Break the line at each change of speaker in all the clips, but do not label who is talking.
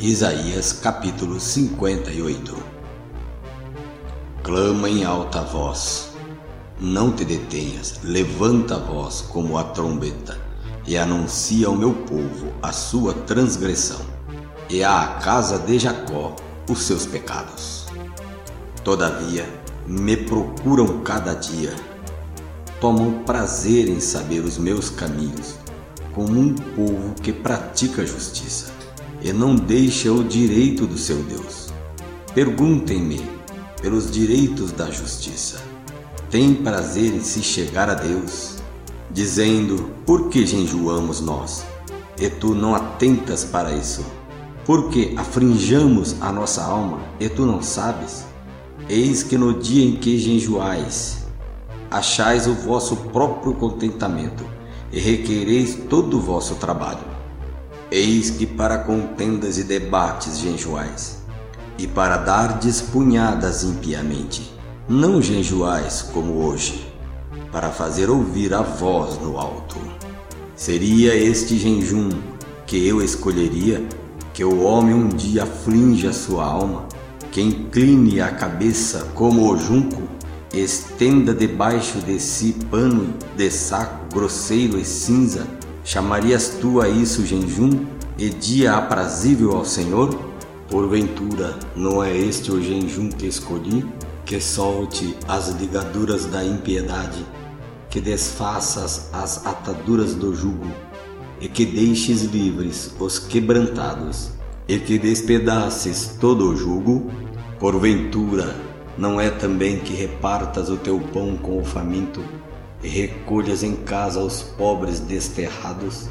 Isaías capítulo 58 Clama em alta voz, não te detenhas, levanta a voz como a trombeta, e anuncia ao meu povo a sua transgressão, e à casa de Jacó os seus pecados. Todavia, me procuram cada dia, tomam prazer em saber os meus caminhos, como um povo que pratica justiça e não deixa o direito do seu Deus. Perguntem-me pelos direitos da justiça. Tem prazer em se chegar a Deus, dizendo: Por que jejuamos nós? E tu não atentas para isso? Porque afrinjamos a nossa alma e tu não sabes? Eis que no dia em que jejuais, achais o vosso próprio contentamento e requereis todo o vosso trabalho. Eis que para contendas e debates genjoais, e para dar punhadas impiamente, não genjoais como hoje, para fazer ouvir a voz no alto. Seria este jejum que eu escolheria, que o homem um dia aflinja sua alma, que incline a cabeça como o junco, estenda debaixo de si pano de saco grosseiro e cinza, Chamarias tu a isso jejum e dia aprazível ao Senhor? Porventura, não é este o jejum que escolhi? Que solte as ligaduras da impiedade, que desfaças as ataduras do jugo, e que deixes livres os quebrantados, e que despedaces todo o jugo? Porventura, não é também que repartas o teu pão com o faminto? Recolhas em casa os pobres desterrados,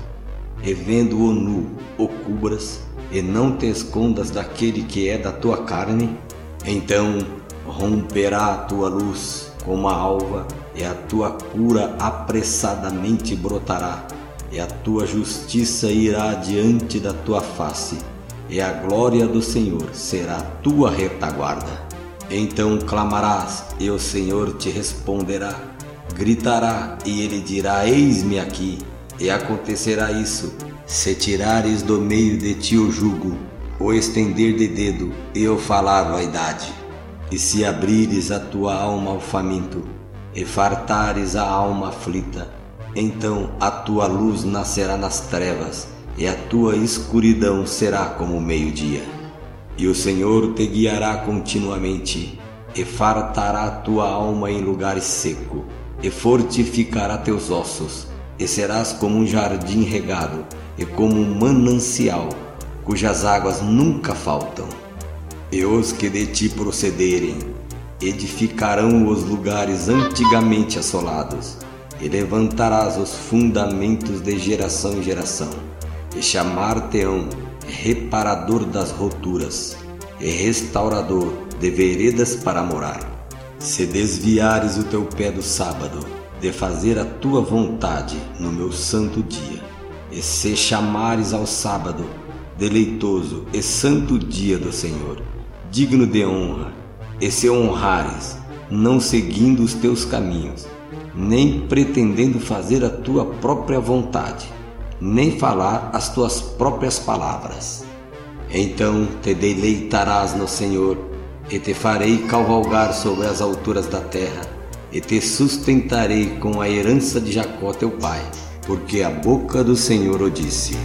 revendo-o nu, o cubras, e não te escondas daquele que é da tua carne, então romperá a tua luz como a alva, e a tua cura apressadamente brotará, e a tua justiça irá diante da tua face, e a glória do Senhor será tua retaguarda. Então clamarás, e o Senhor te responderá gritará e ele dirá: Eis-me aqui. E acontecerá isso, se tirares do meio de ti o jugo, o estender de dedo e o falar vaidade, e se abrires a tua alma ao faminto, e fartares a alma aflita, então a tua luz nascerá nas trevas, e a tua escuridão será como o meio-dia. E o Senhor te guiará continuamente, e fartará a tua alma em lugar seco e fortificará teus ossos, e serás como um jardim regado, e como um manancial, cujas águas nunca faltam. E os que de ti procederem, edificarão os lugares antigamente assolados, e levantarás os fundamentos de geração em geração, e chamar-te-ão reparador das roturas, e restaurador de veredas para morar se desviares o teu pé do sábado, de fazer a tua vontade no meu santo dia, e se chamares ao sábado, deleitoso e santo dia do Senhor, digno de honra, e se honrares, não seguindo os teus caminhos, nem pretendendo fazer a tua própria vontade, nem falar as tuas próprias palavras. Então te deleitarás no Senhor e te farei cavalgar sobre as alturas da terra, e te sustentarei com a herança de Jacó teu pai, porque a boca do Senhor o disse.